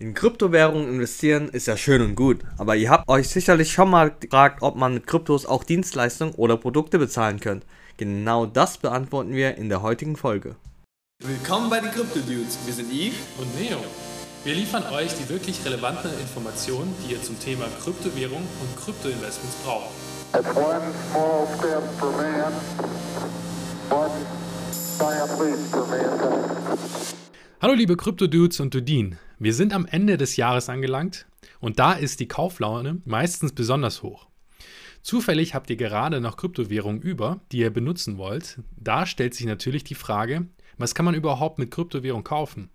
In Kryptowährungen investieren ist ja schön und gut, aber ihr habt euch sicherlich schon mal gefragt, ob man mit Kryptos auch Dienstleistungen oder Produkte bezahlen könnt. Genau das beantworten wir in der heutigen Folge. Willkommen bei den Crypto Dudes. Wir sind Yves und Neo. Wir liefern euch die wirklich relevanten Informationen, die ihr zum Thema Kryptowährung und Kryptoinvestments braucht. Hallo liebe Krypto-Dudes und Dudin. Wir sind am Ende des Jahres angelangt und da ist die Kauflaune meistens besonders hoch. Zufällig habt ihr gerade noch Kryptowährungen über, die ihr benutzen wollt. Da stellt sich natürlich die Frage, was kann man überhaupt mit Kryptowährung kaufen?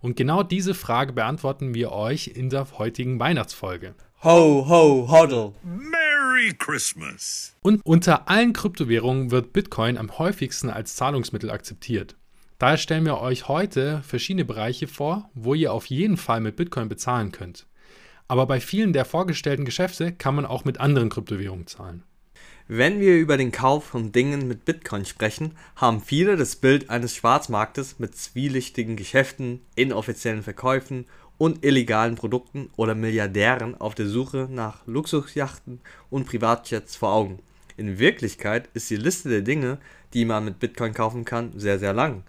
Und genau diese Frage beantworten wir euch in der heutigen Weihnachtsfolge. Ho, ho, hodl. Merry Christmas. Und unter allen Kryptowährungen wird Bitcoin am häufigsten als Zahlungsmittel akzeptiert. Daher stellen wir euch heute verschiedene Bereiche vor, wo ihr auf jeden Fall mit Bitcoin bezahlen könnt. Aber bei vielen der vorgestellten Geschäfte kann man auch mit anderen Kryptowährungen zahlen. Wenn wir über den Kauf von Dingen mit Bitcoin sprechen, haben viele das Bild eines Schwarzmarktes mit zwielichtigen Geschäften, inoffiziellen Verkäufen und illegalen Produkten oder Milliardären auf der Suche nach Luxusjachten und Privatjets vor Augen. In Wirklichkeit ist die Liste der Dinge, die man mit Bitcoin kaufen kann, sehr, sehr lang.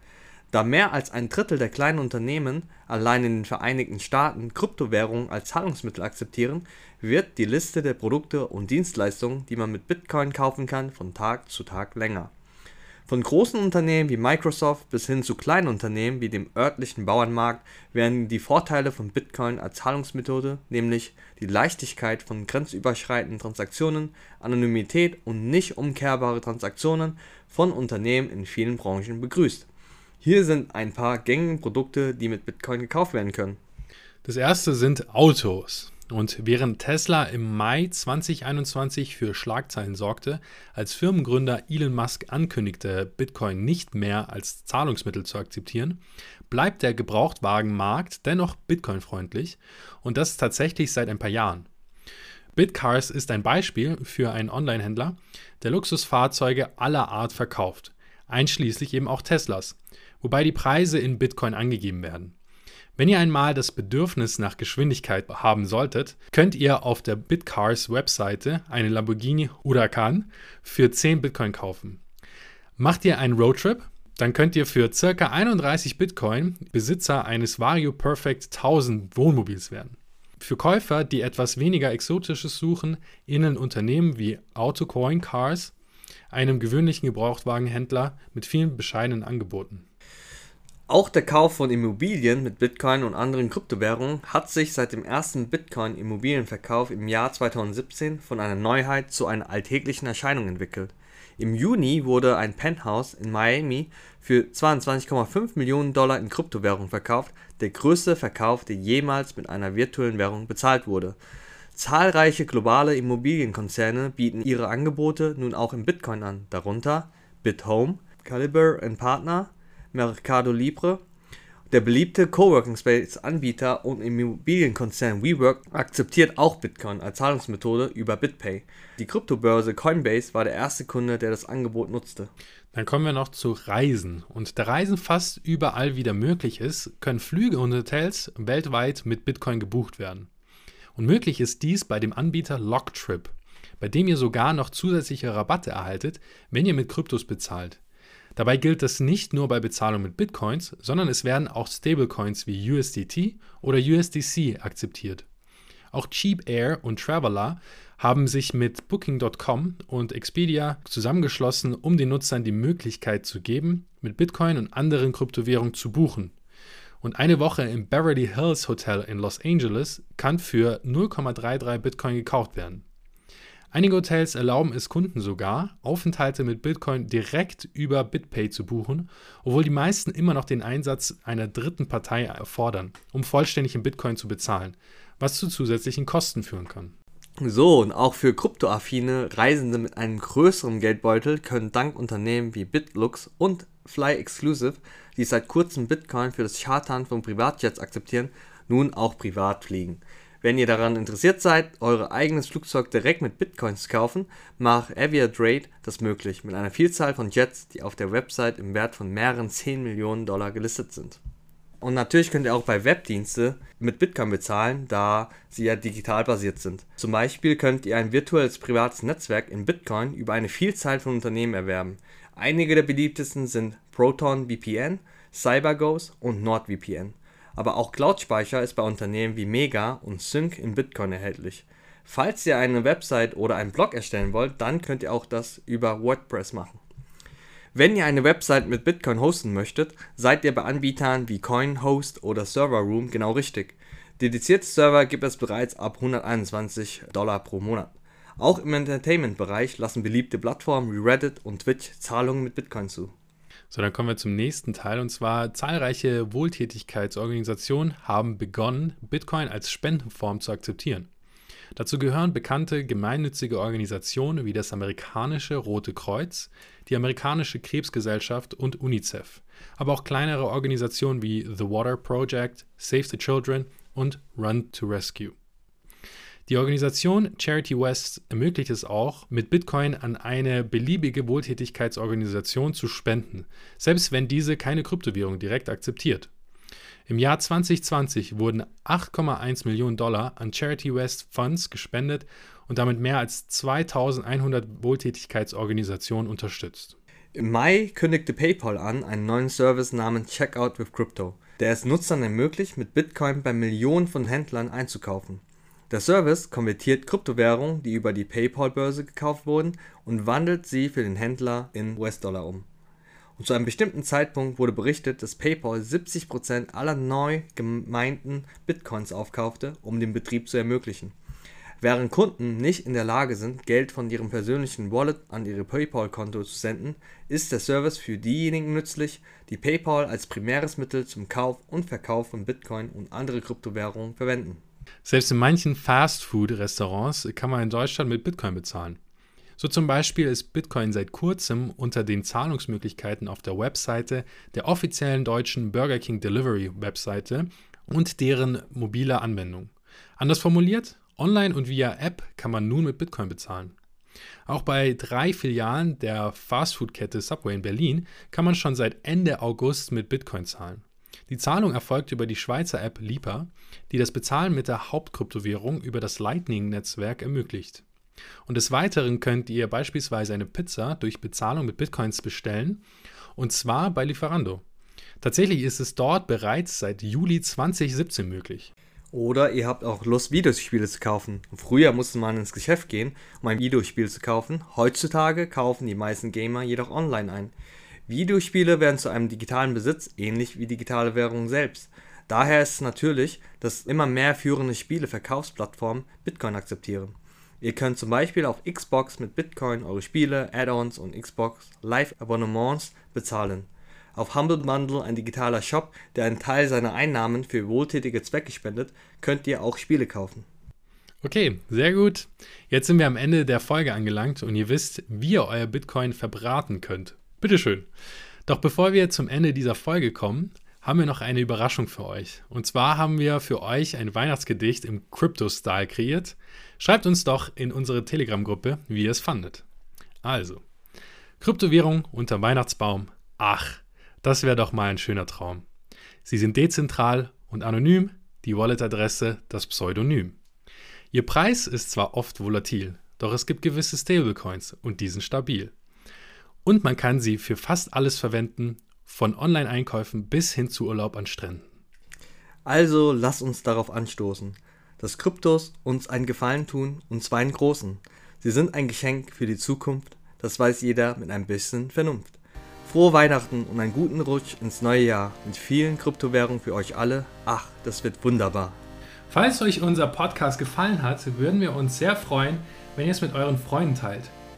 Da mehr als ein Drittel der kleinen Unternehmen allein in den Vereinigten Staaten Kryptowährungen als Zahlungsmittel akzeptieren, wird die Liste der Produkte und Dienstleistungen, die man mit Bitcoin kaufen kann, von Tag zu Tag länger. Von großen Unternehmen wie Microsoft bis hin zu kleinen Unternehmen wie dem örtlichen Bauernmarkt werden die Vorteile von Bitcoin als Zahlungsmethode, nämlich die Leichtigkeit von grenzüberschreitenden Transaktionen, Anonymität und nicht umkehrbare Transaktionen, von Unternehmen in vielen Branchen begrüßt. Hier sind ein paar gängige Produkte, die mit Bitcoin gekauft werden können. Das erste sind Autos. Und während Tesla im Mai 2021 für Schlagzeilen sorgte, als Firmengründer Elon Musk ankündigte, Bitcoin nicht mehr als Zahlungsmittel zu akzeptieren, bleibt der Gebrauchtwagenmarkt dennoch Bitcoin-freundlich und das tatsächlich seit ein paar Jahren. Bitcars ist ein Beispiel für einen Online-Händler, der Luxusfahrzeuge aller Art verkauft, einschließlich eben auch Teslas wobei die Preise in Bitcoin angegeben werden. Wenn ihr einmal das Bedürfnis nach Geschwindigkeit haben solltet, könnt ihr auf der Bitcars Webseite eine Lamborghini Huracan für 10 Bitcoin kaufen. Macht ihr einen Roadtrip, dann könnt ihr für ca. 31 Bitcoin Besitzer eines Vario Perfect 1000 Wohnmobils werden. Für Käufer, die etwas weniger Exotisches suchen, innen Unternehmen wie Autocoin Cars, einem gewöhnlichen Gebrauchtwagenhändler mit vielen bescheidenen Angeboten. Auch der Kauf von Immobilien mit Bitcoin und anderen Kryptowährungen hat sich seit dem ersten Bitcoin-Immobilienverkauf im Jahr 2017 von einer Neuheit zu einer alltäglichen Erscheinung entwickelt. Im Juni wurde ein Penthouse in Miami für 22,5 Millionen Dollar in Kryptowährung verkauft, der größte Verkauf, der jemals mit einer virtuellen Währung bezahlt wurde. Zahlreiche globale Immobilienkonzerne bieten ihre Angebote nun auch in Bitcoin an, darunter BitHome, Caliber Partner, Mercado Libre. Der beliebte Coworking Space Anbieter und Immobilienkonzern WeWork akzeptiert auch Bitcoin als Zahlungsmethode über BitPay. Die Kryptobörse Coinbase war der erste Kunde, der das Angebot nutzte. Dann kommen wir noch zu Reisen. Und da Reisen fast überall wieder möglich ist, können Flüge und Hotels weltweit mit Bitcoin gebucht werden. Und möglich ist dies bei dem Anbieter Locktrip, bei dem ihr sogar noch zusätzliche Rabatte erhaltet, wenn ihr mit Kryptos bezahlt. Dabei gilt das nicht nur bei Bezahlung mit Bitcoins, sondern es werden auch Stablecoins wie USDT oder USDC akzeptiert. Auch Cheap Air und Traveler haben sich mit Booking.com und Expedia zusammengeschlossen, um den Nutzern die Möglichkeit zu geben, mit Bitcoin und anderen Kryptowährungen zu buchen. Und eine Woche im Beverly Hills Hotel in Los Angeles kann für 0,33 Bitcoin gekauft werden. Einige Hotels erlauben es Kunden sogar, Aufenthalte mit Bitcoin direkt über BitPay zu buchen, obwohl die meisten immer noch den Einsatz einer dritten Partei erfordern, um vollständig in Bitcoin zu bezahlen, was zu zusätzlichen Kosten führen kann. So, und auch für kryptoaffine Reisende mit einem größeren Geldbeutel können dank Unternehmen wie BitLux und Fly Exclusive, die seit kurzem Bitcoin für das Chartern von Privatjets akzeptieren, nun auch privat fliegen. Wenn ihr daran interessiert seid, euer eigenes Flugzeug direkt mit Bitcoins zu kaufen, macht Aviatrade das möglich mit einer Vielzahl von Jets, die auf der Website im Wert von mehreren 10 Millionen Dollar gelistet sind. Und natürlich könnt ihr auch bei Webdienste mit Bitcoin bezahlen, da sie ja digital basiert sind. Zum Beispiel könnt ihr ein virtuelles privates Netzwerk in Bitcoin über eine Vielzahl von Unternehmen erwerben. Einige der beliebtesten sind Proton VPN, CyberGhost und NordVPN. Aber auch Cloud-Speicher ist bei Unternehmen wie Mega und Sync in Bitcoin erhältlich. Falls ihr eine Website oder einen Blog erstellen wollt, dann könnt ihr auch das über WordPress machen. Wenn ihr eine Website mit Bitcoin hosten möchtet, seid ihr bei Anbietern wie CoinHost oder ServerRoom genau richtig. Dedizierte Server gibt es bereits ab 121 Dollar pro Monat. Auch im Entertainment-Bereich lassen beliebte Plattformen wie Reddit und Twitch Zahlungen mit Bitcoin zu. So, dann kommen wir zum nächsten Teil und zwar zahlreiche Wohltätigkeitsorganisationen haben begonnen, Bitcoin als Spendenform zu akzeptieren. Dazu gehören bekannte gemeinnützige Organisationen wie das amerikanische Rote Kreuz, die amerikanische Krebsgesellschaft und UNICEF, aber auch kleinere Organisationen wie The Water Project, Save the Children und Run to Rescue. Die Organisation Charity West ermöglicht es auch, mit Bitcoin an eine beliebige Wohltätigkeitsorganisation zu spenden, selbst wenn diese keine Kryptowährung direkt akzeptiert. Im Jahr 2020 wurden 8,1 Millionen Dollar an Charity West Funds gespendet und damit mehr als 2100 Wohltätigkeitsorganisationen unterstützt. Im Mai kündigte PayPal an einen neuen Service namens Checkout with Crypto, der es Nutzern ermöglicht, mit Bitcoin bei Millionen von Händlern einzukaufen. Der Service konvertiert Kryptowährungen, die über die PayPal-Börse gekauft wurden, und wandelt sie für den Händler in US-Dollar um. Und zu einem bestimmten Zeitpunkt wurde berichtet, dass PayPal 70% aller neu gemeinten Bitcoins aufkaufte, um den Betrieb zu ermöglichen. Während Kunden nicht in der Lage sind, Geld von ihrem persönlichen Wallet an ihre PayPal-Konto zu senden, ist der Service für diejenigen nützlich, die PayPal als primäres Mittel zum Kauf und Verkauf von Bitcoin und andere Kryptowährungen verwenden. Selbst in manchen Fast-Food-Restaurants kann man in Deutschland mit Bitcoin bezahlen. So zum Beispiel ist Bitcoin seit kurzem unter den Zahlungsmöglichkeiten auf der Webseite der offiziellen deutschen Burger King Delivery Webseite und deren mobiler Anwendung. Anders formuliert, online und via App kann man nun mit Bitcoin bezahlen. Auch bei drei Filialen der Fastfood-Kette Subway in Berlin kann man schon seit Ende August mit Bitcoin zahlen. Die Zahlung erfolgt über die Schweizer App Lipa, die das Bezahlen mit der Hauptkryptowährung über das Lightning-Netzwerk ermöglicht. Und des Weiteren könnt ihr beispielsweise eine Pizza durch Bezahlung mit Bitcoins bestellen, und zwar bei Lieferando. Tatsächlich ist es dort bereits seit Juli 2017 möglich. Oder ihr habt auch Lust, Videospiele zu kaufen. Früher musste man ins Geschäft gehen, um ein Videospiel zu kaufen. Heutzutage kaufen die meisten Gamer jedoch online ein. Videospiele werden zu einem digitalen Besitz, ähnlich wie digitale Währungen selbst. Daher ist es natürlich, dass immer mehr führende Spieleverkaufsplattformen Bitcoin akzeptieren. Ihr könnt zum Beispiel auf Xbox mit Bitcoin eure Spiele, Add-ons und Xbox Live-Abonnements bezahlen. Auf Humble Bundle, ein digitaler Shop, der einen Teil seiner Einnahmen für wohltätige Zwecke spendet, könnt ihr auch Spiele kaufen. Okay, sehr gut. Jetzt sind wir am Ende der Folge angelangt und ihr wisst, wie ihr euer Bitcoin verbraten könnt. Bitteschön. Doch bevor wir zum Ende dieser Folge kommen, haben wir noch eine Überraschung für euch. Und zwar haben wir für euch ein Weihnachtsgedicht im Crypto-Style kreiert. Schreibt uns doch in unsere Telegram-Gruppe, wie ihr es fandet. Also, Kryptowährung unter Weihnachtsbaum. Ach, das wäre doch mal ein schöner Traum. Sie sind dezentral und anonym, die Wallet-Adresse das Pseudonym. Ihr Preis ist zwar oft volatil, doch es gibt gewisse Stablecoins und die sind stabil. Und man kann sie für fast alles verwenden von Online-Einkäufen bis hin zu Urlaub an Stränden. Also lass uns darauf anstoßen, dass Kryptos uns einen Gefallen tun, und zwar einen großen. Sie sind ein Geschenk für die Zukunft, das weiß jeder mit ein bisschen Vernunft. Frohe Weihnachten und einen guten Rutsch ins neue Jahr mit vielen Kryptowährungen für euch alle. Ach, das wird wunderbar. Falls euch unser Podcast gefallen hat, würden wir uns sehr freuen, wenn ihr es mit euren Freunden teilt.